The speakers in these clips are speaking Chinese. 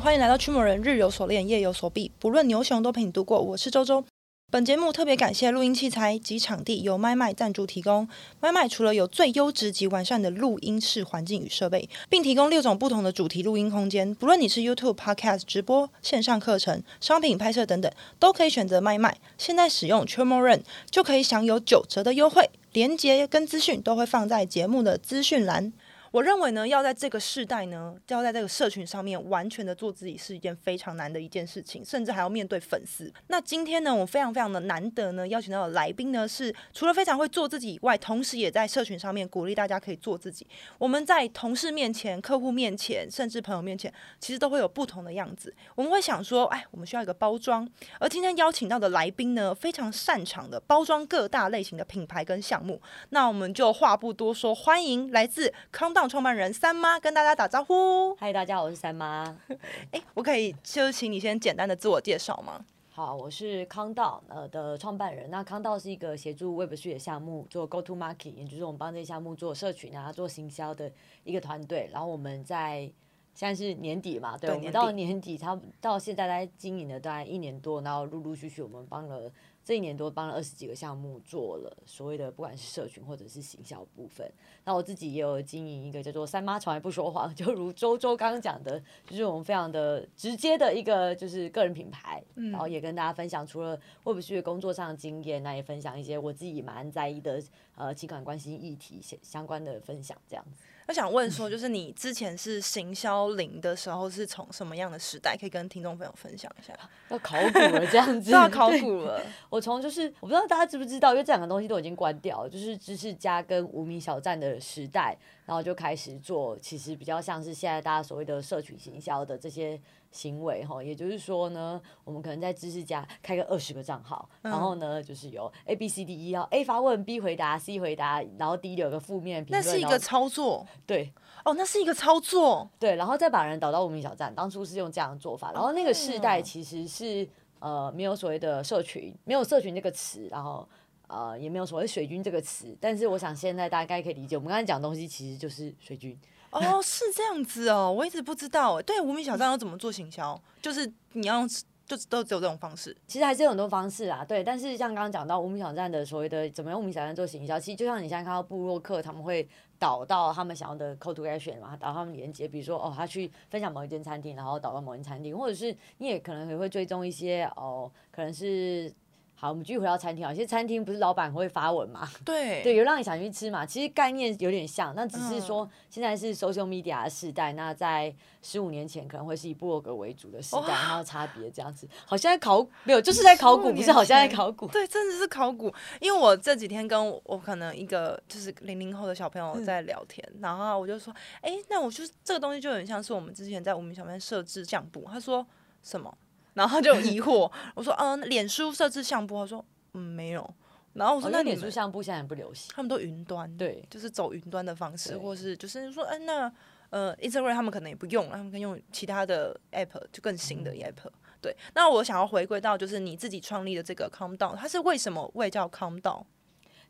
欢迎来到驱魔人，日有所练，夜有所必，不论牛熊都陪你度过。我是周周。本节目特别感谢录音器材及场地由麦麦赞助提供。麦麦除了有最优质及完善的录音室环境与设备，并提供六种不同的主题录音空间，不论你是 YouTube、Podcast 直播、线上课程、商品拍摄等等，都可以选择麦麦。现在使用 CHMORAN 就可以享有九折的优惠，连接跟资讯都会放在节目的资讯栏。我认为呢，要在这个世代呢，要在这个社群上面完全的做自己，是一件非常难的一件事情，甚至还要面对粉丝。那今天呢，我非常非常的难得呢，邀请到的来宾呢，是除了非常会做自己以外，同时也在社群上面鼓励大家可以做自己。我们在同事面前、客户面前，甚至朋友面前，其实都会有不同的样子。我们会想说，哎，我们需要一个包装。而今天邀请到的来宾呢，非常擅长的包装各大类型的品牌跟项目。那我们就话不多说，欢迎来自康 Countdown 创办人三妈跟大家打招呼。嗨，大家好，我是三妈。哎，我可以就请你先简单的自我介绍吗？好，我是 Countdown 呃的创办人。那 Countdown 是一个协助 Web3 的项目做 Go To Market，也就是我们帮这些项目做社群啊、做行销的一个团队。然后我们在现在是年底嘛，对，对我们到年底，差不到现在在经营了大概一年多，然后陆陆续续我们帮了。这一年多帮了二十几个项目，做了所谓的不管是社群或者是行销部分。那我自己也有经营一个叫做“三妈从来不说谎”，就如周周刚刚讲的，就是我们非常的直接的一个就是个人品牌。嗯、然后也跟大家分享，除了会不会工作上的经验，那也分享一些我自己蛮在意的呃情感关系议题相相关的分享，这样子。我想问说，就是你之前是行销零的时候，是从什么样的时代？可以跟听众朋友分享一下。要考古了，这样 子。要考古了。我从就是我不知道大家知不知道，因为这两个东西都已经关掉了，就是知识家跟无名小站的时代，然后就开始做，其实比较像是现在大家所谓的社群行销的这些。行为哈，也就是说呢，我们可能在知识家开个二十个账号，嗯、然后呢，就是有 A B C D E，要 A 发问，B 回答，C 回答，然后 D 有个负面评论。那是一个操作，对，哦，那是一个操作，对，然后再把人导到无名小站。当初是用这样的做法，然后那个世代其实是呃没有所谓的社群，没有社群这个词，然后呃也没有所谓水军这个词。但是我想现在大家可以理解，我们刚才讲的东西其实就是水军。哦，是这样子哦，我一直不知道。对，无名小站要怎么做行销？就是你要就都只有这种方式。其实还是有很多方式啊，对。但是像刚刚讲到无名小站的所谓的怎么用无名小站做行销，其实就像你现在看到部落客他们会导到他们想要的 call to action 嘛，导他们连接，比如说哦，他去分享某一间餐厅，然后导到某间餐厅，或者是你也可能也会追踪一些哦，可能是。好，我们继续回到餐厅啊。有些餐厅不是老板会发文嘛？对，对，有让你想去吃嘛。其实概念有点像，那只是说现在是 social media 的时代。嗯、那在十五年前可能会是以部落格为主的时代，然后差别这样子。好像在考没有，就是在考古，不是好像在考古。对，真的是考古。因为我这几天跟我可能一个就是零零后的小朋友在聊天，嗯、然后我就说，哎，那我就是这个东西就很像是我们之前在无名小站设置相簿。他说什么？然后他就疑惑，我说嗯，脸书设置相簿，他说嗯没有。然后我说那脸书相簿现在也不流行，他们都云端，对，就是走云端的方式，或是就是说，嗯，那呃，Instagram 他们可能也不用，他们可以用其他的 app，就更新的 app。对，那我想要回归到就是你自己创立的这个 Countdown，它是为什么会叫 Countdown？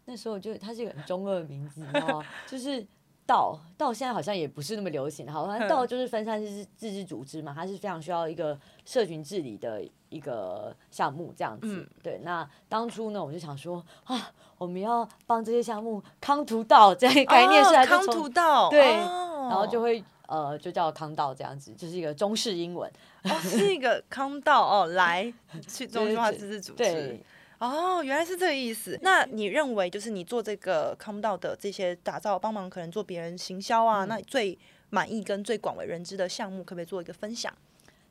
那时候就它是一个很中二的名字，你知道吗？就是。道道现在好像也不是那么流行，好像道就是分散式自治组织嘛，它是非常需要一个社群治理的一个项目这样子。嗯、对，那当初呢，我就想说啊，我们要帮这些项目康图道这样概念 是来康图道，对，哦、然后就会呃就叫康道这样子，就是一个中式英文，哦、是一个康道哦，来去 中心化自治组织。对哦，原来是这个意思。那你认为，就是你做这个 Countdown 的这些打造，帮忙可能做别人行销啊，嗯、那你最满意跟最广为人知的项目，可不可以做一个分享？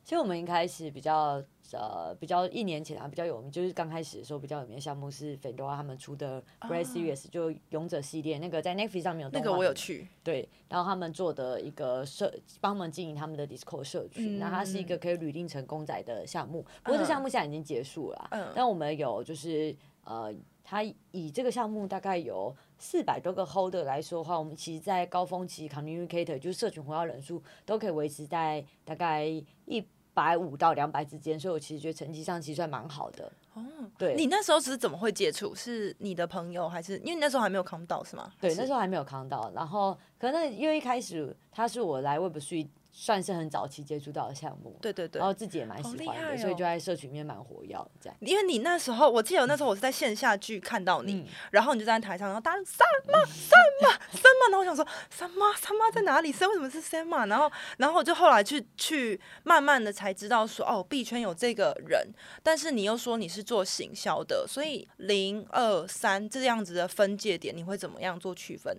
其实我们一开始比较呃比较一年前啊比较有名，就是刚开始的时候比较有名的项目是 Fedora 他们出的 Great Series，、啊、就勇者系列，那个在 Netflix 上面有。那个我有去。对，然后他们做的一个社，帮忙经营他们的 Discord 社群，那、嗯、它是一个可以履定成公仔的项目。不过这项目现在已经结束了，嗯、但我们有就是呃，它以这个项目大概有四百多个 Holder 来说的话，我们其实，在高峰期 Communicator 就是社群活跃人数都可以维持在大概一。百五到两百之间，所以我其实觉得成绩上其实算蛮好的。哦，对，你那时候是怎么会接触？是你的朋友还是因为你那时候还没有 Countdown 是吗？对，那时候还没有 Countdown。然后可能因为一开始他是我来 Web3 算是很早期接触到的项目，对对对，然后自己也蛮喜欢的，哦、所以就在社群里面蛮活跃这样。因为你那时候，我记得那时候我是在线下剧看到你，嗯、然后你就站在台上，然后大家什么什么什么，然后我想说三妈三妈在哪里？三为什么是什么？然后然后我就后来去去慢慢的才知道说哦，币圈有这个人，但是你又说你是做行销的，所以零二三这样子的分界点，你会怎么样做区分？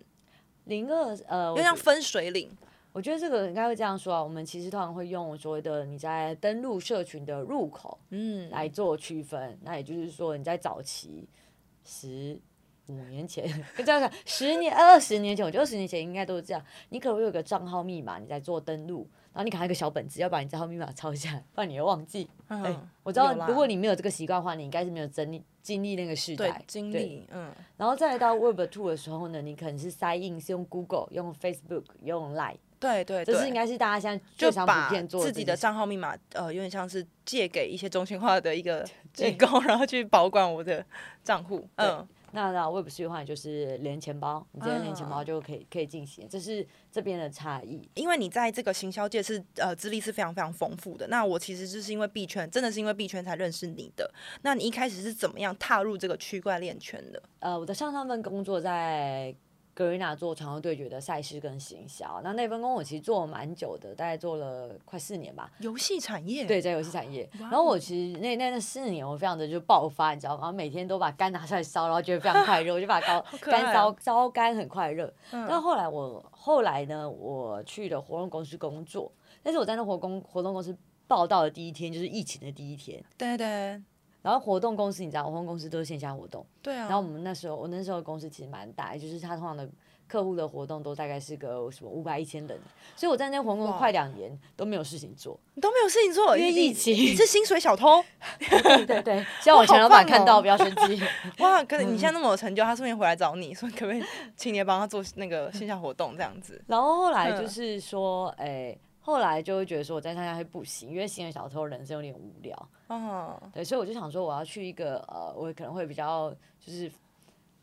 零二呃，就像分水岭。我觉得这个应该会这样说啊，我们其实通常会用所谓的你在登录社群的入口，嗯，来做区分。那也就是说，你在早期十五年前，这样讲十年、二十年前，我觉得二十年前应该都是这样。你可能会有个账号密码，你在做登录，然后你卡一个小本子，要把你账号密码抄下来，不然你会忘记。嗯、欸，我知道，如果你没有这个习惯的话，你应该是没有经历经历那个时代。经历，嗯。然后再来到 Web Two 的时候呢，你可能是 Sign In 是用 Google、用 Facebook、用 Line。对对，这是应该是大家现在最常普遍做的，自己的账号密码，呃，有点像是借给一些中心化的一个机构，然后去保管我的账户。嗯，那那 Web3 的话，就是连钱包，你直接连钱包就可以可以进行，这是这边的差异。因为你在这个行销界是呃资历是非常非常丰富的，那我其实就是因为币圈，真的是因为币圈才认识你的。那你一开始是怎么样踏入这个区块链圈的？呃，我的上上份工作在。Garena 做传说对决的赛事跟行销，那那份工我其实做了蛮久的，大概做了快四年吧。游戏产业，对，在游戏产业。然后我其实那那那四年我非常的就爆发，你知道吗？每天都把肝拿出来烧，然后觉得非常快 乐，我就把肝肝烧烧肝很快热。但、嗯、后来我后来呢，我去了活动公司工作，但是我在那活动活动公司报道的第一天就是疫情的第一天。对对。然后活动公司，你知道，活动公司都是线下活动。对啊。然后我们那时候，我那时候公司其实蛮大，就是他通常的客户的活动都大概是个什么五百一千人，所以我在那活动快两年都没有事情做。你都没有事情做，因为疫情。你是薪水小偷？对对对，希望我前老板看到不要生气。哇，可是你现在那么有成就，他顺便回来找你说，可不可以请你帮他做那个线下活动这样子？然后后来就是说，哎。后来就会觉得说，我在上下会不行，因为新人小偷人生有点无聊。嗯，对，所以我就想说，我要去一个呃，我可能会比较就是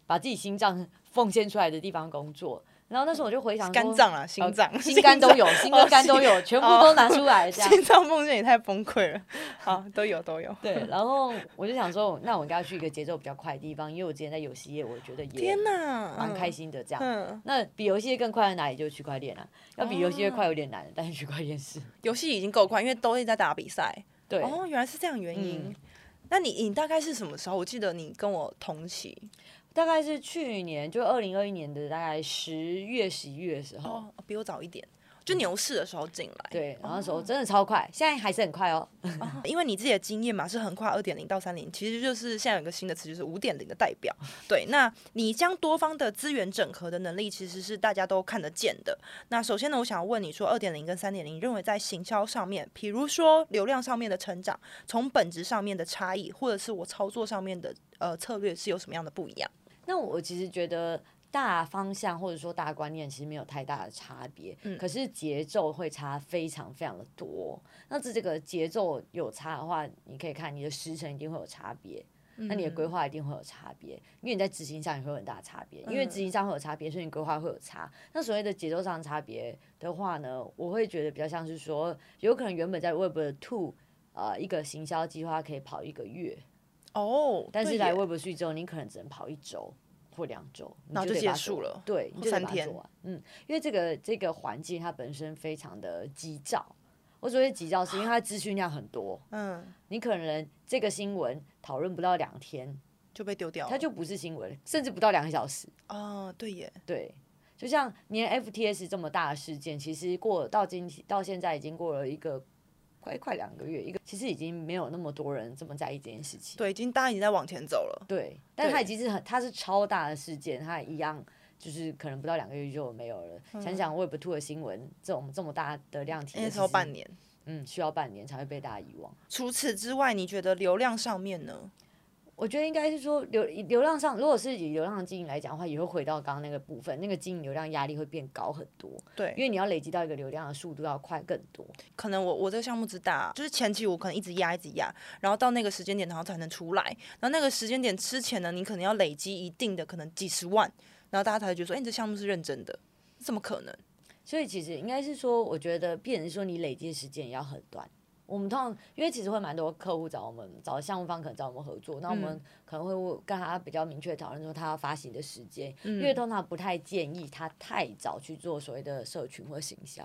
把自己心脏奉献出来的地方工作。然后那时候我就回想，肝脏啊，心脏、呃，心肝都有，心跟肝都有，全部都拿出来，这样。心脏奉献也太崩溃了。好，都有都有。对，然后我就想说，那我应该要去一个节奏比较快的地方，因为我之前在游戏业，我觉得也天哪，蛮开心的这样。嗯、那比游戏业更快的哪里就是区块链啊。要比游戏业快有点难，哦、但是区块链是。游戏已经够快，因为都是在打比赛。对。哦，原来是这样原因。嗯、那你你大概是什么时候？我记得你跟我同期。大概是去年，就二零二一年的大概十月、十一月的时候，哦，比我早一点。就牛市的时候进来，对，然后那时候真的超快，哦、现在还是很快 哦。因为你自己的经验嘛，是横跨二点零到三点，其实就是现在有一个新的词，就是五点零的代表。对，那你将多方的资源整合的能力，其实是大家都看得见的。那首先呢，我想要问你说，二点零跟三点零，你认为在行销上面，比如说流量上面的成长，从本质上面的差异，或者是我操作上面的呃策略，是有什么样的不一样？那我其实觉得。大方向或者说大观念其实没有太大的差别，嗯，可是节奏会差非常非常的多。那这这个节奏有差的话，你可以看你的时程一定会有差别，那你的规划一定会有差别，因为你在执行上也会有很大的差别，因为执行上会有差别，所以你规划会有差。那所谓的节奏上的差别的话呢，我会觉得比较像是说，有可能原本在 Web Two，呃，一个行销计划可以跑一个月，哦，但是来 Web Three 之后，你可能只能跑一周。或两周，然后就结束了。对，你就三天。嗯，因为这个这个环境它本身非常的急躁。我所谓急躁，是因为它资讯量很多。嗯，你可能这个新闻讨论不到两天就被丢掉了，它就不是新闻，甚至不到两个小时。哦，对耶。对，就像连 FTS 这么大的事件，其实过到今到现在已经过了一个。快快两个月，一个其实已经没有那么多人这么在意这件事情。对，已经大家已经在往前走了。对，但它已经是很，它是超大的事件，它一样就是可能不到两个月就没有了。嗯、想想 Web Two 的新闻，这种这么大的量体，那时候半年，嗯，需要半年才会被大家遗忘。除此之外，你觉得流量上面呢？我觉得应该是说流流量上，如果是以流量经营来讲的话，也会回到刚刚那个部分，那个经营流量压力会变高很多。对，因为你要累积到一个流量的速度要快更多。可能我我这个项目之大，就是前期我可能一直压一直压，然后到那个时间点然后才能出来，然后那个时间点之前呢，你可能要累积一定的可能几十万，然后大家才会觉得说，哎、欸，你这项目是认真的，怎么可能？所以其实应该是说，我觉得，变成说你累积时间也要很短。我们通常因为其实会蛮多客户找我们，找项目方可能找我们合作，那我们可能会跟他比较明确讨论说他要发行的时间，嗯、因为通常不太建议他太早去做所谓的社群或行销。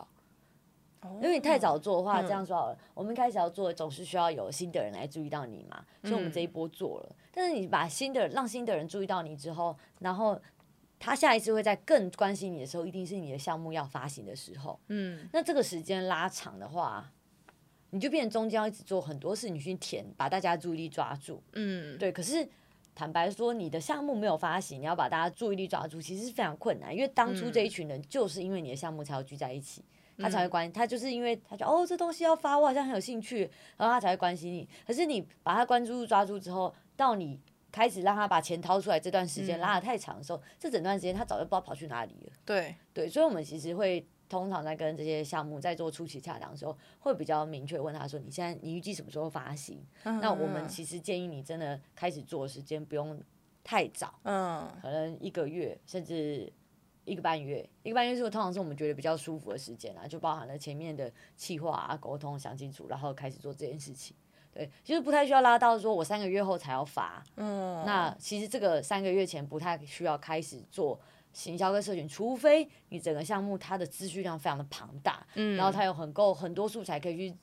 哦、因为你太早做的话，嗯、这样说好了，我们开始要做，总是需要有新的人来注意到你嘛，所以我们这一波做了。嗯、但是你把新的让新的人注意到你之后，然后他下一次会在更关心你的时候，一定是你的项目要发行的时候。嗯，那这个时间拉长的话。你就变成中间要一直做很多事，你去填，把大家注意力抓住。嗯，对。可是坦白说，你的项目没有发行，你要把大家注意力抓住，其实是非常困难。因为当初这一群人就是因为你的项目才要聚在一起，嗯、他才会关心。他就是因为他觉得哦，这东西要发，我好像很有兴趣，然后他才会关心你。可是你把他关注度抓住之后，到你开始让他把钱掏出来这段时间拉得太长的时候，嗯、这整段时间他早就不知道跑去哪里了。对对，所以我们其实会。通常在跟这些项目在做初期洽谈的时候，会比较明确问他说：“你现在你预计什么时候发行？”嗯、那我们其实建议你真的开始做时间不用太早，嗯，可能一个月甚至一个半月，一个半月是通常是我们觉得比较舒服的时间啊，就包含了前面的企划啊、沟通想清楚，然后开始做这件事情。对，其实不太需要拉到说我三个月后才要发，嗯，那其实这个三个月前不太需要开始做。行销跟社群，除非你整个项目它的资讯量非常的庞大，嗯，然后它有很够很多素材可以去，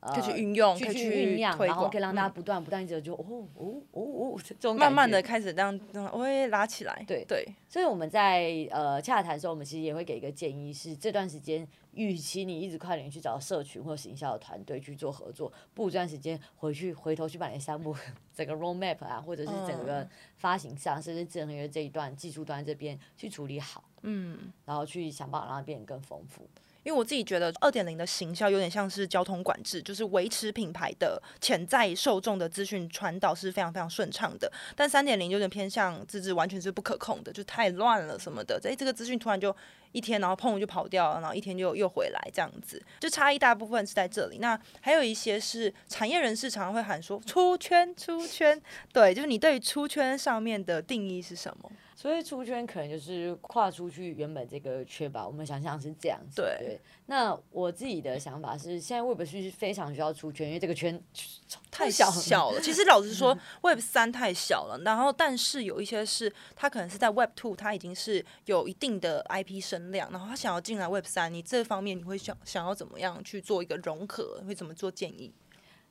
可以去运用，可以去酝酿，然后可以让大家不断不断一直就哦哦哦哦这种慢慢的开始让让，我会拉起来，对对。所以我们在呃洽谈的时候，我们其实也会给一个建议是，这段时间。与其你一直快点去找社群或行销的团队去做合作，不如这段时间回去回头去把你的项目 整个 roadmap 啊，或者是整个发行上，甚至整个这一段技术端这边去处理好，嗯，然后去想办法让它变得更丰富。因为我自己觉得二点零的行销有点像是交通管制，就是维持品牌的潜在受众的资讯传导是非常非常顺畅的。但三点零有点偏向自制，完全是不可控的，就太乱了什么的。诶，这个资讯突然就一天，然后砰就跑掉了，然后一天就又回来，这样子就差异大部分是在这里。那还有一些是产业人士常常会喊说出圈出圈，对，就是你对于出圈上面的定义是什么？所以出圈可能就是跨出去原本这个圈吧，我们想象是这样子。对，对，那我自己的想法是，现在 Web 是非常需要出圈，因为这个圈太小小了。其实老实说，Web 三太小了。然后，但是有一些是它可能是在 Web two，它已经是有一定的 IP 声量，然后他想要进来 Web 三，你这方面你会想想要怎么样去做一个融合？会怎么做建议？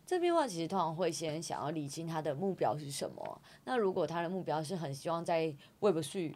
这边的话，其实通常会先想要理清他的目标是什么。那如果他的目标是很希望在 Web3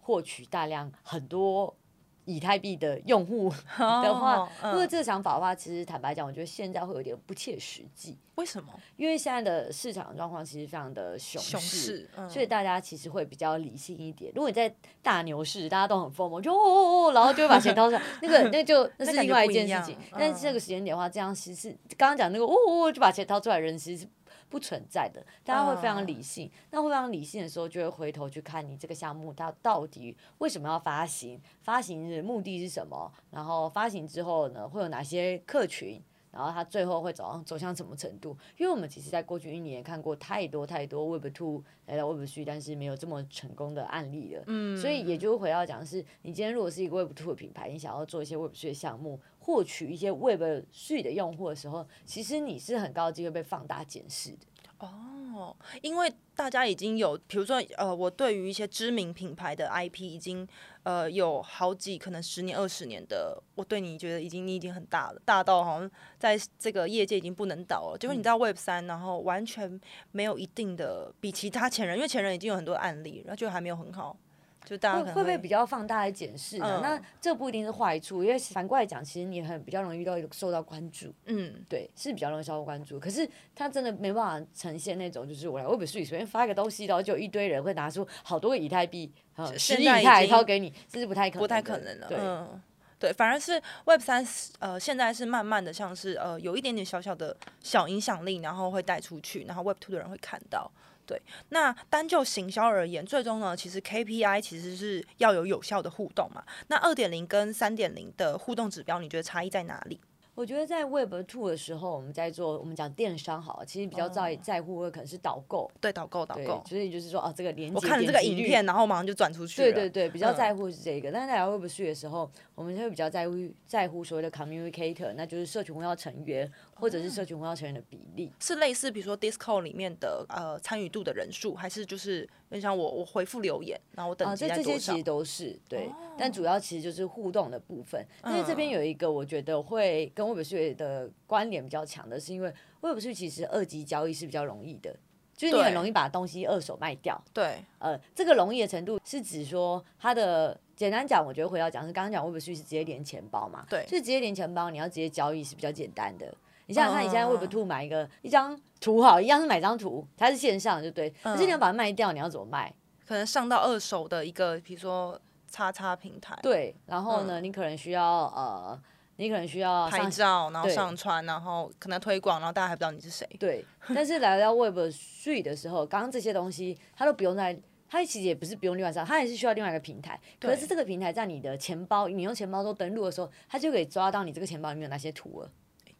获取大量很多。以太币的用户 的话，oh, uh, 如果这个想法的话，其实坦白讲，我觉得现在会有点不切实际。为什么？因为现在的市场状况其实非常的熊市，熊市嗯、所以大家其实会比较理性一点。如果你在大牛市，大家都很疯魔，就哦哦哦，然后就会把钱掏出来，那个那就那是另外一件事情。但是这个时间点的话，这样其实刚刚讲那个哦哦就把钱掏出来，人其实。不存在的，大家会非常理性。Uh, 那会非常理性的时候，就会回头去看你这个项目，它到底为什么要发行？发行的目的是什么？然后发行之后呢，会有哪些客群？然后它最后会走向走向什么程度？因为我们其实在过去一年看过太多太多 Web Two 来到 Web Three，但是没有这么成功的案例了。嗯，所以也就回到讲是，你今天如果是一个 Web Two 的品牌，你想要做一些 Web Three 的项目，获取一些 Web Three 的用户的时候，其实你是很高机会被放大检视的。哦，因为大家已经有，比如说，呃，我对于一些知名品牌的 IP 已经，呃，有好几可能十年、二十年的，我对你觉得已经你已经很大了，大到好像在这个业界已经不能倒了。结果你到 Web 三，然后完全没有一定的比其他前人，因为前人已经有很多案例，然后就还没有很好。就大家会会不会比较放大来检视呢？嗯、那这不一定是坏处，因为反过来讲，其实你很比较容易遇到受到关注。嗯，对，是比较容易受到关注。可是他真的没办法呈现那种，就是我来 Web3 随便发一个东西，然后就一堆人会拿出好多个以太币，十亿以太掏给你，这是不太可能不太可能的。对、嗯，对，反而是 Web 三呃，现在是慢慢的像是呃，有一点点小小的小影响力，然后会带出去，然后 Web two 的人会看到。对，那单就行销而言，最终呢，其实 KPI 其实是要有有效的互动嘛。那二点零跟三点零的互动指标，你觉得差异在哪里？我觉得在 Web Two 的时候，我们在做我们讲电商好，其实比较在在乎的可能是导购，对导购导购，所以就是说哦，这个连接我看了这个影片，然后马上就转出去。对对对，比较在乎是这个。但是在 Web Three 的时候，我们就会比较在乎在乎所谓的 Communicator，那就是社群活跃成员或者是社群活跃成员的比例，是类似比如说 Discord 里面的呃参与度的人数，还是就是就像我我回复留言，然后我等级在多少？这些其实都是对，但主要其实就是互动的部分。但是这边有一个我觉得会跟 Web Three 的关联比较强的是，因为 Web3 其实二级交易是比较容易的，就是你很容易把东西二手卖掉。对，呃，这个容易的程度是指说它的简单讲，我觉得回到讲是刚刚讲 Web3 是直接连钱包嘛，对，就是直接连钱包，你要直接交易是比较简单的。你想想看，你现在 Web2 买一个一张图好，一样是买张图，它是线上就对，可是你要把它卖掉，你要怎么卖？可能上到二手的一个，比如说叉叉平台。对，然后呢，你可能需要呃。你可能需要拍照，然后上传，然后可能推广，然后大家还不知道你是谁。对，但是来到 Web Three 的时候，刚刚这些东西它都不用在，它其实也不是不用另外上，它也是需要另外一个平台。可是这个平台在你的钱包，你用钱包都登录的时候，它就可以抓到你这个钱包里面有哪些图了。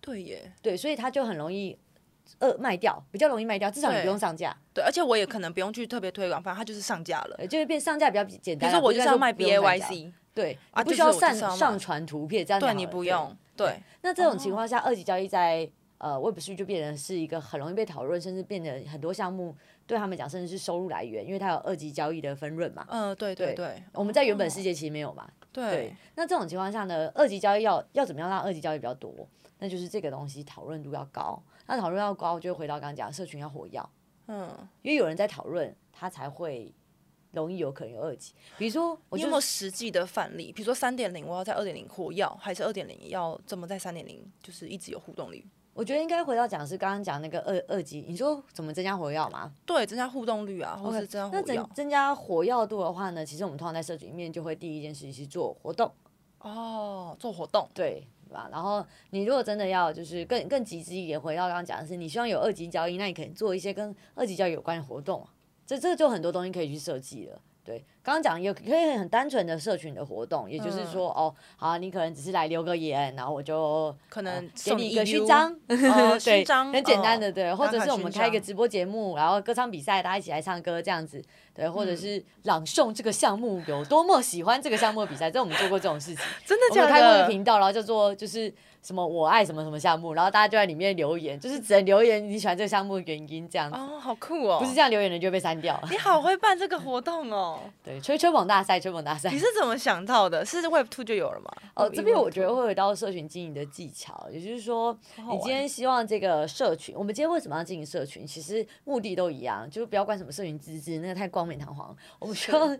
对耶。对，所以它就很容易呃卖掉，比较容易卖掉，至少你不用上架。对，而且我也可能不用去特别推广，反正它就是上架了，就会变上架比较简单。比如说我就是要卖 B A Y C，对，你不需要上上传图片，这样对你不用。对，那这种情况下，二级交易在呃 Web 3就变成是一个很容易被讨论，甚至变成很多项目对他们讲，甚至是收入来源，因为它有二级交易的分润嘛。嗯，对对对。我们在原本世界其实没有嘛。对。那这种情况下呢，二级交易要要怎么样让二级交易比较多？那就是这个东西讨论度要高。那讨论要高，就回到刚刚讲，社群要活跃。嗯。因为有人在讨论，他才会。容易有可能有二级，比如说，我有没有实际的范例？比如说三点零，我要在二点零活跃，还是二点零要怎么在三点零就是一直有互动率？我觉得应该回到讲是刚刚讲那个二二级，你说怎么增加活跃嘛？对，增加互动率啊，或是增加活跃。那增增加活跃度的话呢，其实我们通常在社群里面就会第一件事情是做活动。哦，做活动，对吧？然后你如果真的要就是更更极致一点，回到刚刚讲的是，你希望有二级交易，那你可以做一些跟二级交易有关的活动。这这就很多东西可以去设计了，对。刚刚讲也可以很单纯的社群的活动，也就是说，嗯、哦，好，你可能只是来留个言，然后我就可能、呃、给你一个勋章，哦、对，章很简单的，对。或者是我们开一个直播节目，然后歌唱比赛，大家一起来唱歌这样子，对。或者是朗诵这个项目有多么喜欢这个项目的比赛，这我们做过这种事情，真的假的？我们开过一个频道，然后叫做就是什么我爱什么什么项目，然后大家就在里面留言，就是只能留言你喜欢这个项目的原因这样子。哦，好酷哦！不是这样留言的就会被删掉。你好会办这个活动哦。对，吹吹捧大赛。吹捧大赛，你是怎么想到的？是 Web Two 就有了吗？哦，这边我觉得会有到社群经营的技巧，也就是说，你今天希望这个社群，我们今天为什么要经营社群？其实目的都一样，就是不要管什么社群资质，那个太光冕堂皇。我们需要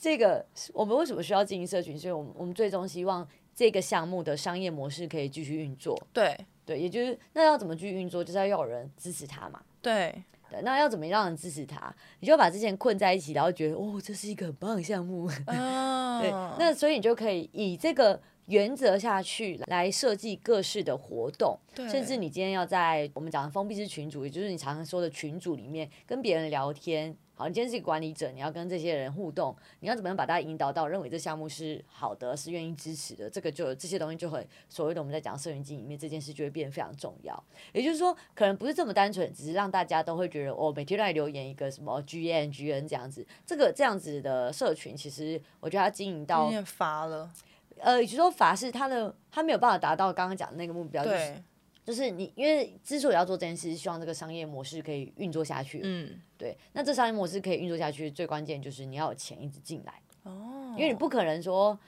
这个，我们为什么需要经营社群？所以我们我们最终希望这个项目的商业模式可以继续运作。对对，也就是那要怎么去运作？就是要有人支持他嘛。对。对，那要怎么让人支持他？你就把之前困在一起，然后觉得哦，这是一个很棒的项目。Oh. 对，那所以你就可以以这个原则下去来设计各式的活动，对甚至你今天要在我们讲的封闭式群组，也就是你常常说的群组里面跟别人聊天。好，你今天是管理者，你要跟这些人互动，你要怎么样把他引导到认为这项目是好的，是愿意支持的？这个就这些东西就会所谓的我们在讲社群经营里面这件事就会变得非常重要。也就是说，可能不是这么单纯，只是让大家都会觉得哦，每天都来留言一个什么 G N G N 这样子，这个这样子的社群，其实我觉得它经营到有点乏了。呃，也就是说乏是它的，它没有办法达到刚刚讲的那个目标，就是。对就是你，因为之所以要做这件事，希望这个商业模式可以运作下去。嗯，对。那这商业模式可以运作下去，最关键就是你要有钱一直进来。哦。因为你不可能说。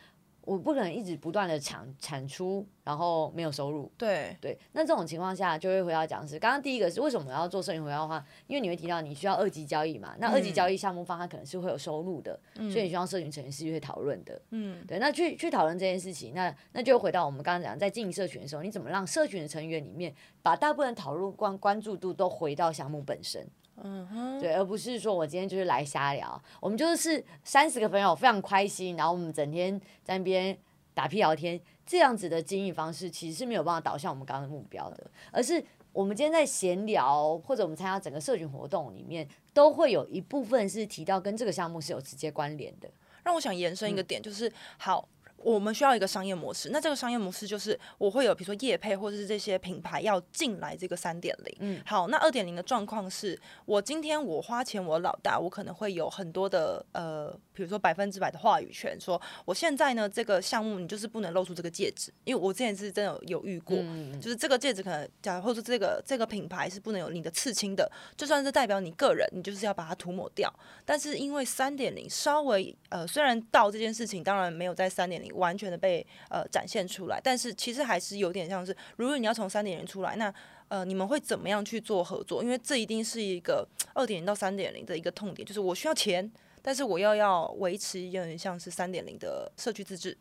我不可能一直不断的产产出，然后没有收入。对对，那这种情况下就会回到讲是，刚刚第一个是为什么我要做社群回报的话，因为你会提到你需要二级交易嘛，那二级交易项目方它可能是会有收入的，嗯、所以你需要社群成员是会讨论的。嗯，对，那去去讨论这件事情，那那就回到我们刚刚讲，在经营社群的时候，你怎么让社群的成员里面把大部分讨论关关注度都回到项目本身。嗯哼，对，而不是说我今天就是来瞎聊，我们就是三十个朋友非常开心，然后我们整天在那边打屁聊天，这样子的经营方式其实是没有办法导向我们刚刚的目标的，而是我们今天在闲聊或者我们参加整个社群活动里面，都会有一部分是提到跟这个项目是有直接关联的。让我想延伸一个点，就是好。我们需要一个商业模式，那这个商业模式就是我会有，比如说业配或者是这些品牌要进来这个三点零。嗯，好，那二点零的状况是我今天我花钱我老大，我可能会有很多的呃，比如说百分之百的话语权，说我现在呢这个项目你就是不能露出这个戒指，因为我之前是真的有，有遇过，嗯、就是这个戒指可能假如或者这个这个品牌是不能有你的刺青的，就算是代表你个人，你就是要把它涂抹掉。但是因为三点零稍微呃，虽然到这件事情当然没有在三点零。完全的被呃展现出来，但是其实还是有点像是，如果你要从三点零出来，那呃你们会怎么样去做合作？因为这一定是一个二点零到三点零的一个痛点，就是我需要钱，但是我又要维持有点像是三点零的社区自治。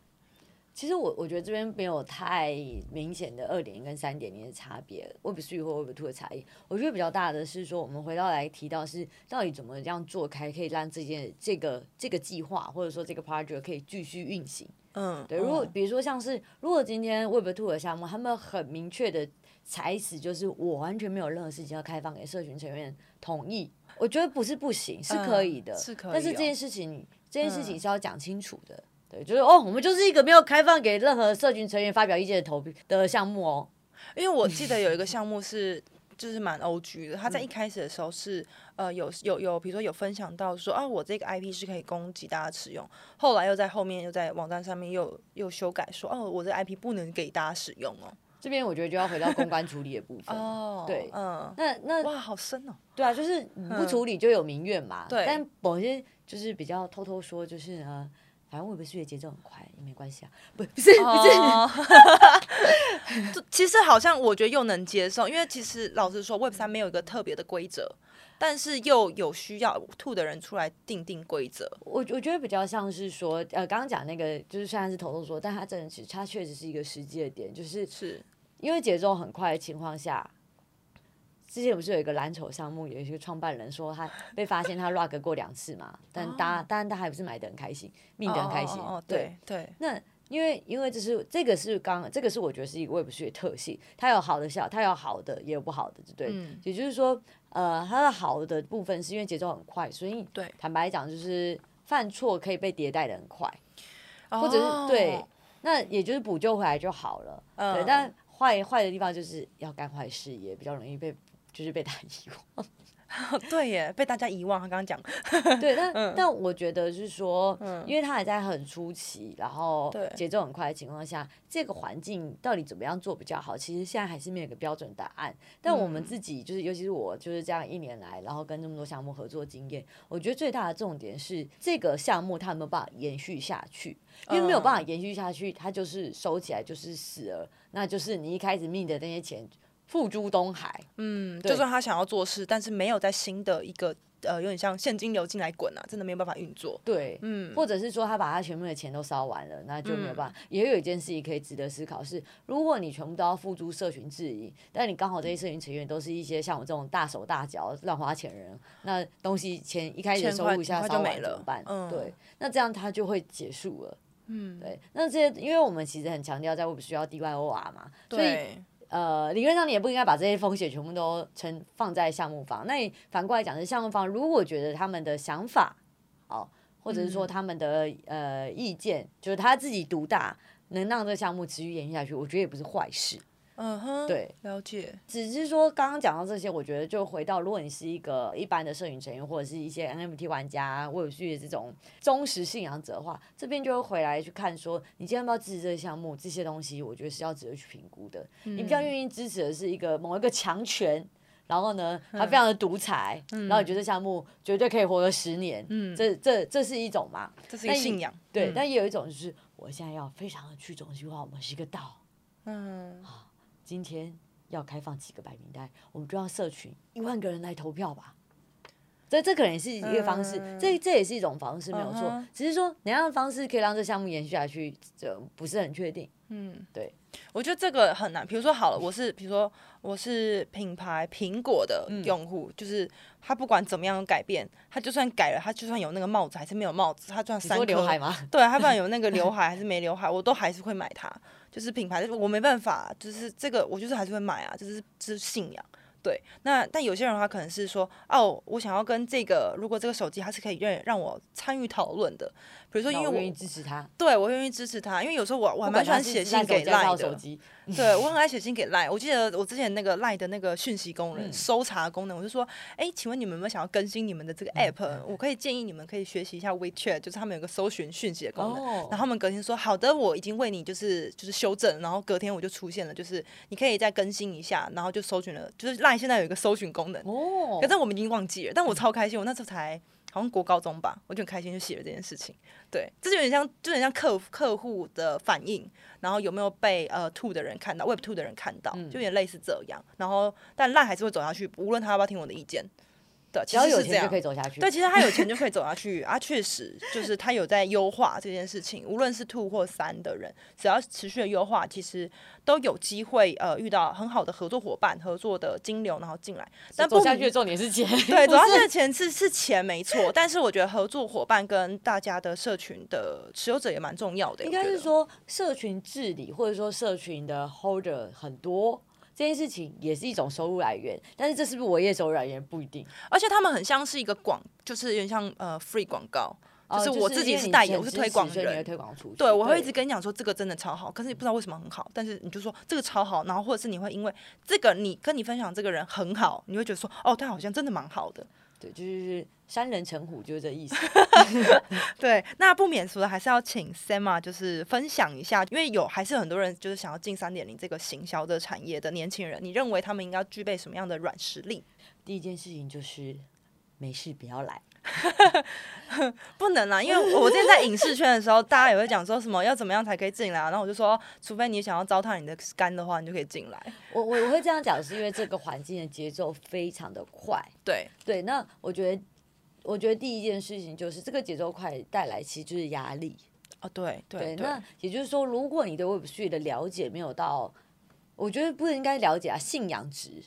其实我我觉得这边没有太明显的二点零跟三点零的差别，Web3 或 Web2 的差异。我觉得比较大的是说，我们回到来提到是到底怎么样做开，可以让这件这个这个计划或者说这个 project 可以继续运行。嗯，对。如果比如说像是如果今天 Web Two 的项目，他们很明确的裁词，就是我完全没有任何事情要开放给社群成员同意，我觉得不是不行，是可以的，是可以。但是这件事情这件事情是要讲清楚的。对，就是哦，我们就是一个没有开放给任何社群成员发表意见的投的项目哦。因为我记得有一个 项目是，就是蛮 OG 的，他在一开始的时候是呃有有有，比如说有分享到说啊，我这个 IP 是可以供给大家使用，后来又在后面又在网站上面又又修改说哦，我这个 IP 不能给大家使用哦。这边我觉得就要回到公关处理的部分哦，对，嗯，那那哇，好深哦。对啊，就是不处理就有民怨嘛。对，但某些就是比较偷偷说，就是呢。反正我不是也节奏很快，也没关系啊。不，不是，不是。其实好像我觉得又能接受，因为其实老实说，Web 三没有一个特别的规则，但是又有需要吐的人出来定定规则。我我觉得比较像是说，呃，刚刚讲那个就是虽然是头头说，但他真的是他确实是一个实际的点，就是是因为节奏很快的情况下。之前不是有一个蓝筹项目，有一个创办人说他 被发现他 rug 过两次嘛，但大当然他还不是买的很开心，命的很开心。对对。那因为因为这是这个是刚这个是我觉得是一个 Web3 的特性，它有好的效，它有好的也有不好的，对。嗯。也就是说，呃，它的好的部分是因为节奏很快，所以对坦白讲就是犯错可以被迭代的很快，或者是对，那也就是补救回来就好了。嗯。对，但坏坏的地方就是要干坏事也比较容易被。就是被他遗忘，对耶，被大家遗忘。他刚刚讲，对，但、嗯、但我觉得是说，嗯、因为他还在很初期，然后节奏很快的情况下，这个环境到底怎么样做比较好？其实现在还是没有一个标准答案。但我们自己就是，尤其是我，就是这样一年来，然后跟这么多项目合作经验，我觉得最大的重点是这个项目它有没有办法延续下去？因为没有办法延续下去，它就是收起来就是死了，那就是你一开始命的那些钱。付诸东海，嗯，就算他想要做事，但是没有在新的一个呃，有点像现金流进来滚啊，真的没有办法运作。对，嗯，或者是说他把他全部的钱都烧完了，那就没有办法。嗯、也有一件事情可以值得思考是，如果你全部都要付诸社群质疑，但你刚好这些社群成员都是一些像我这种大手大脚乱花钱人，那东西钱一开始收入一下烧完怎么办？嗯、对，那这样他就会结束了。嗯，对，那这些因为我们其实很强调在 Web 需要 DYOR 嘛，所以。呃，理论上你也不应该把这些风险全部都承放在项目方。那你反过来讲，是项目方如果觉得他们的想法，哦，或者是说他们的、嗯、呃意见，就是他自己独大，能让这个项目持续延续下去，我觉得也不是坏事。嗯哼，对，了解。只是说刚刚讲到这些，我觉得就回到，如果你是一个一般的摄影成员，或者是一些 NFT 玩家，或者是这种忠实信仰者的话，这边就会回来去看说，你今天要不要支持这个项目？这些东西，我觉得是要值得去评估的。嗯、你比较愿意支持的是一个某一个强权，然后呢，他非常的独裁，嗯、然后你觉得这项目绝对可以活个十年？嗯，这这这是一种嘛？这是一个信仰。对，嗯、但也有一种就是，我现在要非常的去中心化，我们是一个道。嗯。今天要开放几个白名单，我们就让社群一万个人来投票吧。这这可能也是一个方式，嗯、这这也是一种方式，没有错。嗯、只是说哪样的方式可以让这项目延续下去，这不是很确定。嗯，对，我觉得这个很难。比如说，好了，我是比如说我是品牌苹果的用户，嗯、就是他不管怎么样改变，他就算改了，他就算有那个帽子还是没有帽子，他就算三颗刘海吗？对，他不管有那个刘海还是没刘海，我都还是会买它。就是品牌，我没办法，就是这个，我就是还是会买啊，就是就是信仰，对，那但有些人的话可能是说，哦，我想要跟这个，如果这个手机它是可以让让我参与讨论的，比如说因为我愿意支持他，对我愿意支持他，因为有时候我我还蛮喜欢写信给 LINE 的，对我 很爱写信给 LINE。我记得我之前那个 LINE 的那个讯息功能、嗯、搜查功能，我就说，哎，请问你们有没有想要更新你们的这个 app？、嗯、我可以建议你们可以学习一下 WeChat，就是他们有个搜寻讯息的功能。哦、然后他们隔天说，好的，我已经为你就是就是修正，然后隔天我就出现了，就是你可以再更新一下，然后就搜寻了，就是 LINE 现在有一个搜寻。功能哦，可是我们已经忘记了，但我超开心，我那时候才好像国高中吧，我就很开心就写了这件事情。对，这就有点像，就有点像客客户的反应，然后有没有被呃 two 的人看到，Web two 的人看到，就有点类似这样。然后但烂还是会走下去，无论他要不要听我的意见。对，其实是这样，可以走下去。对，其实他有钱就可以走下去啊，确实就是他有在优化这件事情。无论是 two 或三的人，只要持续的优化，其实都有机会呃遇到很好的合作伙伴、合作的金流，然后进来。但走下去的重点是钱，对，走下去的钱是是钱没错。但是我觉得合作伙伴跟大家的社群的持有者也蛮重要的。应该是说社群治理，或者说社群的 holder 很多。这件事情也是一种收入来源，但是这是不是我业收入来源不一定。而且他们很像是一个广，就是有点像呃 free 广告，就是我自己是代言，我是推广人，推广出去。对，我会一直跟你讲说这个真的超好，可是你不知道为什么很好，但是你就说这个超好，然后或者是你会因为这个你跟你分享这个人很好，你会觉得说哦，他好像真的蛮好的。对，就是山人成虎，就是这意思。对，那不免俗的还是要请 Sam 就是分享一下，因为有还是很多人就是想要进三点零这个行销的产业的年轻人，你认为他们应该具备什么样的软实力？第一件事情就是没事不要来。不能啊，因为我之前在影视圈的时候，大家也会讲说什么要怎么样才可以进来啊，然后我就说，除非你想要糟蹋你的肝的话，你就可以进来。我我我会这样讲，是因为这个环境的节奏非常的快。对对，那我觉得，我觉得第一件事情就是这个节奏快带来其实就是压力啊。对对，对，那也就是说，如果你对 Web3 的了解没有到，我觉得不应该了解啊，信仰值。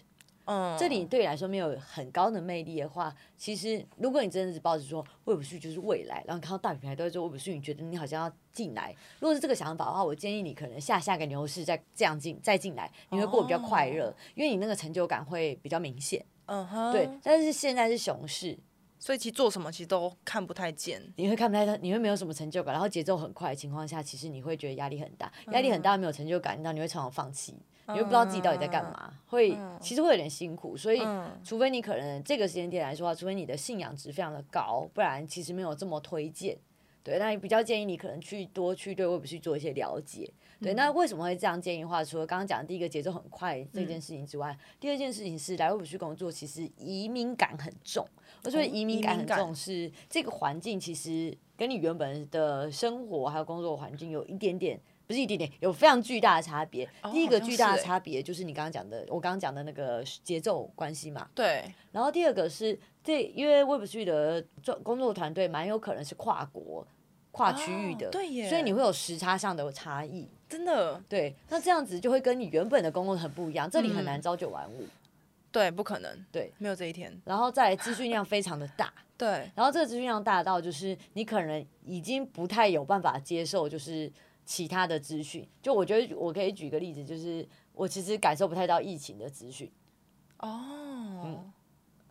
嗯，这里对你来说没有很高的魅力的话，其实如果你真的是抱着说 Web3 就是未来，然后看到大品牌都在做 Web3，你觉得你好像要进来。如果是这个想法的话，我建议你可能下下个牛市再这样进再进来，你会过得比较快乐，哦、因为你那个成就感会比较明显。嗯哼，对。但是现在是熊市，所以其实做什么其实都看不太见，你会看不太，你会没有什么成就感，然后节奏很快的情况下，其实你会觉得压力很大，压力很大没有成就感，那你会常常放弃。你又不知道自己到底在干嘛，嗯、会其实会有点辛苦，所以、嗯、除非你可能这个时间点来说的话，除非你的信仰值非常的高，不然其实没有这么推荐。对，那比较建议你可能去多去对 Web 去做一些了解。对，嗯、那为什么会这样建议的话？除了刚刚讲的第一个节奏很快这件事情之外，嗯、第二件事情是来 Web 去工作，其实移民感很重。我觉得移民感很重是这个环境其实跟你原本的生活还有工作环境有一点点。不是一点点，有非常巨大的差别。哦、第一个巨大的差别就是你刚刚讲的，我刚刚讲的那个节奏关系嘛。对。然后第二个是，这因为 Web3 的做工作团队蛮有可能是跨国、跨区域的，哦、对耶。所以你会有时差上的差异。真的。对。那这样子就会跟你原本的工作很不一样，这里很难朝九晚五。嗯、对，不可能。对，没有这一天。然后再来资讯量非常的大。对。然后这个资讯量大到就是你可能已经不太有办法接受，就是。其他的资讯，就我觉得我可以举个例子，就是我其实感受不太到疫情的资讯。哦，嗯，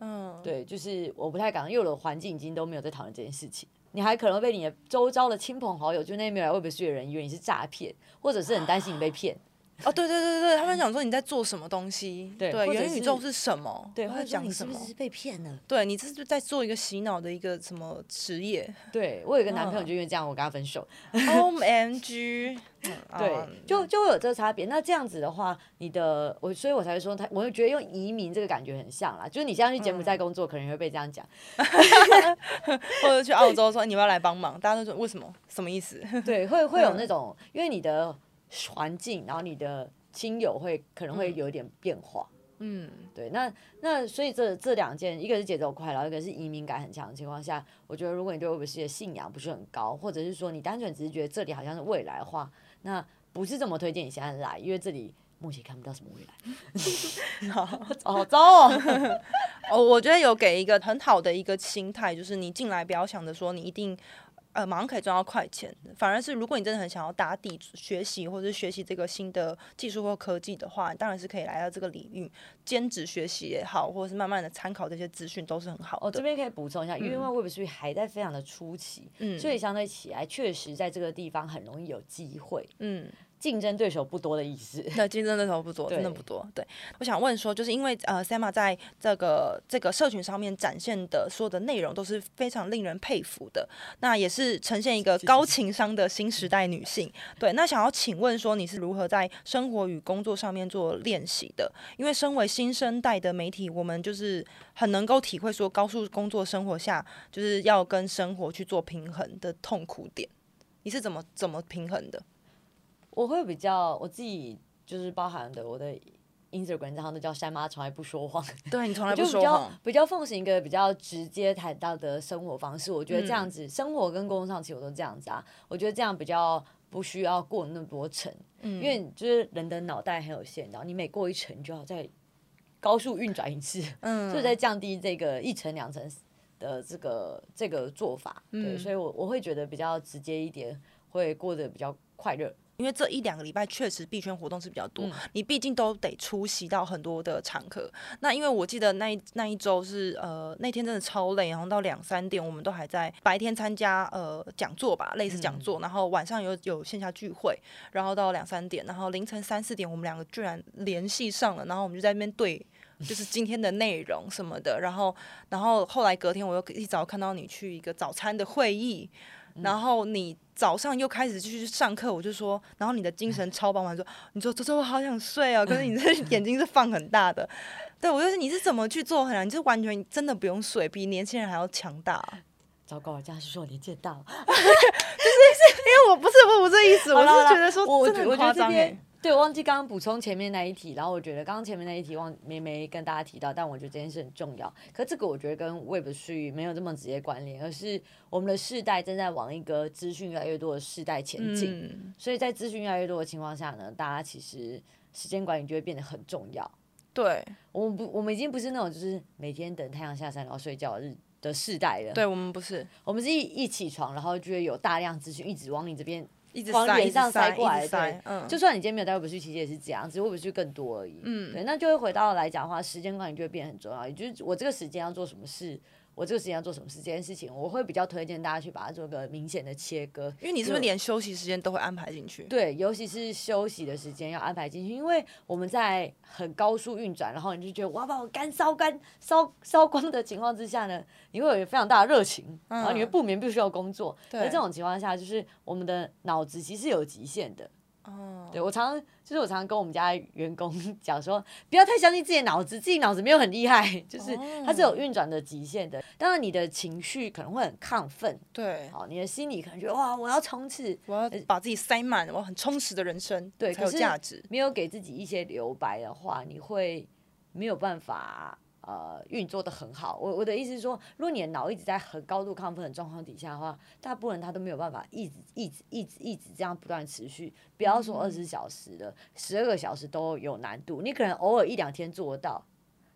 嗯，对，就是我不太敢，因为我的环境已经都没有在讨论这件事情。你还可能会被你的周遭的亲朋好友，就那边没有来 Web3 的人，以为你是诈骗，或者是很担心你被骗。哦，对对对对，他们想说你在做什么东西？对，元宇宙是什么？对，他讲什么？你是不是被骗了？对，你这是在做一个洗脑的一个什么职业？对，我有一个男朋友，就因为这样，我跟他分手。OMG，对，就就会有这个差别。那这样子的话，你的我，所以我才会说他，我会觉得用移民这个感觉很像啦。就是你现在去柬埔寨工作，可能会被这样讲，或者去澳洲说你要来帮忙，大家都说为什么？什么意思？对，会会有那种，因为你的。环境，然后你的亲友会可能会有一点变化，嗯，对，那那所以这这两件，一个是节奏快，然后一个是移民感很强的情况下，我觉得如果你对 Web3 的信仰不是很高，或者是说你单纯只是觉得这里好像是未来的话，那不是这么推荐你现在来，因为这里目前看不到什么未来，好好糟哦。哦，我觉得有给一个很好的一个心态，就是你进来不要想着说你一定。呃马上可以赚到快钱，反而是如果你真的很想要打底学习或者是学习这个新的技术或科技的话，当然是可以来到这个领域兼职学习也好，或者是慢慢的参考这些资讯都是很好的。我、哦、这边可以补充一下，因为 Web3 还在非常的初期，嗯，所以相对起来确实在这个地方很容易有机会，嗯。竞争对手不多的意思，对，竞争对手不多，真的不多。对，我想问说，就是因为呃，Semma 在这个这个社群上面展现的所有的内容都是非常令人佩服的，那也是呈现一个高情商的新时代女性。对，那想要请问说，你是如何在生活与工作上面做练习的？因为身为新生代的媒体，我们就是很能够体会说，高速工作生活下就是要跟生活去做平衡的痛苦点。你是怎么怎么平衡的？我会比较我自己就是包含的我的 Instagram 账号都叫山妈，从来不说谎。对，你从来不说谎。就比较比较奉行一个比较直接谈到的生活方式，我觉得这样子、嗯、生活跟工作上其实我都这样子啊。我觉得这样比较不需要过那么多层，嗯、因为就是人的脑袋很有限，然后你每过一层就要再高速运转一次，嗯，所以在降低这个一层两层的这个这个做法。对，嗯、所以我我会觉得比较直接一点，会过得比较快乐。因为这一两个礼拜确实币圈活动是比较多，嗯、你毕竟都得出席到很多的场合。那因为我记得那一那一周是呃那天真的超累，然后到两三点我们都还在白天参加呃讲座吧，类似讲座，嗯、然后晚上有有线下聚会，然后到两三点，然后凌晨三四点我们两个居然联系上了，然后我们就在那边对，就是今天的内容什么的，然后然后后来隔天我又一早看到你去一个早餐的会议。然后你早上又开始继续上课，我就说，然后你的精神超饱满，说，你说周周我好想睡啊，可是你这眼睛是放很大的，对，我就是你是怎么去做很难，你就完全真的不用睡，比年轻人还要强大。糟糕，这样 是说我年纪大，就是因为我不是不是这意思，我是觉得说我真的很夸张哎。对，我忘记刚刚补充前面那一题，然后我觉得刚刚前面那一题忘没没跟大家提到，但我觉得这件事很重要。可这个我觉得跟 Web3 没有这么直接关联，而是我们的世代正在往一个资讯越来越多的世代前进，嗯、所以在资讯越来越多的情况下呢，大家其实时间管理就会变得很重要。对，我们不，我们已经不是那种就是每天等太阳下山然后睡觉的日的世代了。对，我们不是，我们是一一起床，然后就会有大量资讯一直往你这边。一直往脸上塞过来，对，嗯、就算你今天没有带 Web3，其实也是这样，只是 Web3 更多而已。嗯，对，那就会回到来讲的话，时间管理就会变得很重要，也就是我这个时间要做什么事。我这个时间要做什么事？这件事情我会比较推荐大家去把它做个明显的切割，因为你是不是连休息时间都会安排进去？对，尤其是休息的时间要安排进去，因为我们在很高速运转，然后你就觉得我要把我肝烧干、烧烧光的情况之下呢，你会有非常大的热情，嗯、然后你会不眠不休要工作。对，在这种情况下，就是我们的脑子其实有极限的。哦，对，我常常就是我常常跟我们家员工 讲说，不要太相信自己的脑子，自己脑子没有很厉害，就是它是有运转的极限的。当然，你的情绪可能会很亢奋，对，好，你的心里可能觉得哇，我要冲刺，我要把自己塞满，我很充实的人生，对，才有价值。没有给自己一些留白的话，你会没有办法。呃，运作的很好。我我的意思是说，如果你的脑一直在很高度亢奋的状况底下的话，大部分人他都没有办法一直一直一直一直这样不断持续。不要说二十小时的，十二个小时都有难度。你可能偶尔一两天做得到，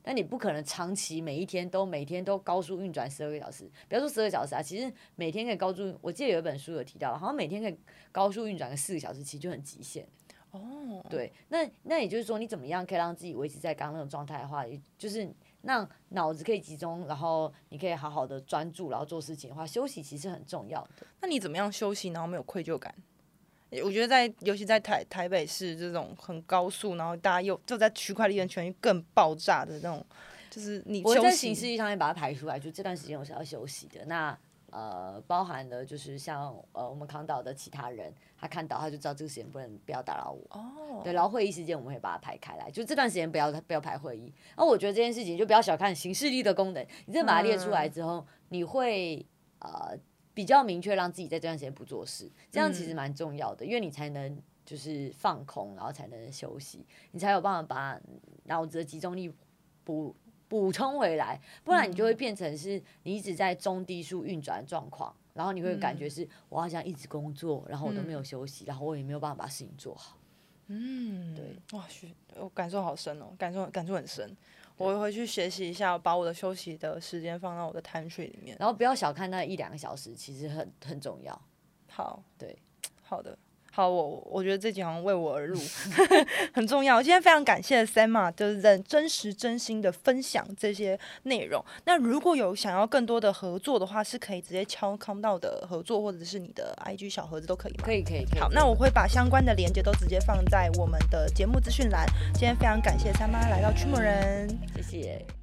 但你不可能长期每一天都每天都高速运转十二个小时。不要说十二个小时啊，其实每天可以高速，我记得有一本书有提到，好像每天可以高速运转个四个小时，其实就很极限。哦，对，那那也就是说，你怎么样可以让自己维持在刚刚那种状态的话，也就是。让脑子可以集中，然后你可以好好的专注，然后做事情的话，休息其实很重要的。那你怎么样休息，然后没有愧疚感？我觉得在，尤其在台台北市这种很高速，然后大家又就在区块链圈更爆炸的那种，就是你休息。我在行事历上面把它排出来，就这段时间我是要休息的。那。呃，包含了就是像呃，我们康岛的其他人，他看到他就知道这个时间不能不要打扰我。哦。Oh. 对，然后会议时间我们会把它排开来，就这段时间不要不要排会议。那我觉得这件事情就不要小看形式力的功能，你真的把它列出来之后，嗯、你会呃比较明确让自己在这段时间不做事，这样其实蛮重要的，嗯、因为你才能就是放空，然后才能休息，你才有办法把脑子的集中力补。补充回来，不然你就会变成是你一直在中低速运转的状况，然后你会感觉是我好像一直工作，然后我都没有休息，然后我也没有办法把事情做好。嗯，对，哇，我感受好深哦，感受感受很深。我回去学习一下，把我的休息的时间放到我的贪睡里面，然后不要小看那一两个小时，其实很很重要。好，对，好的。好，我我觉得这集好像为我而录，很重要。今天非常感谢 Sam 就是真真实真心的分享这些内容。那如果有想要更多的合作的话，是可以直接敲 Countdown 的合作，或者是你的 IG 小盒子都可以吗？可以，可以，可以。好，那我会把相关的链接都直接放在我们的节目资讯栏。今天非常感谢 Sam 来到驱魔人，谢谢。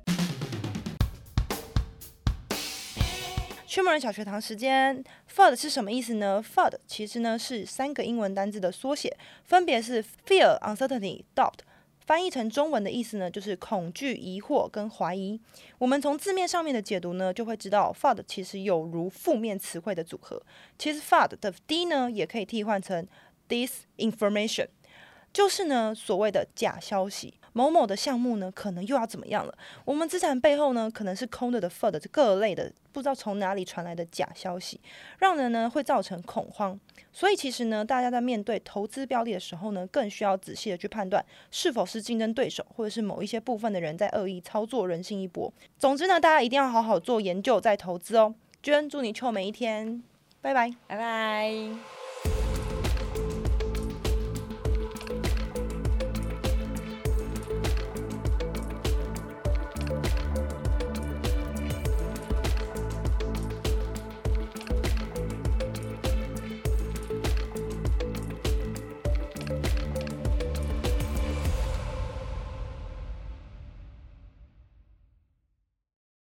区魔人小学堂时间，FUD 是什么意思呢？FUD 其实呢是三个英文单字的缩写，分别是 Fear、Uncertainty、Doubt。翻译成中文的意思呢，就是恐惧、疑惑跟怀疑。我们从字面上面的解读呢，就会知道 FUD 其实有如负面词汇的组合。其实 FUD 的 D 呢，也可以替换成 Disinformation，就是呢所谓的假消息。某某的项目呢，可能又要怎么样了？我们资产背后呢，可能是空的的 FUD 各类的，不知道从哪里传来的假消息，让人呢会造成恐慌。所以其实呢，大家在面对投资标的的时候呢，更需要仔细的去判断是否是竞争对手，或者是某一些部分的人在恶意操作人性一搏。总之呢，大家一定要好好做研究再投资哦。娟，祝你臭美一天，拜拜，拜拜。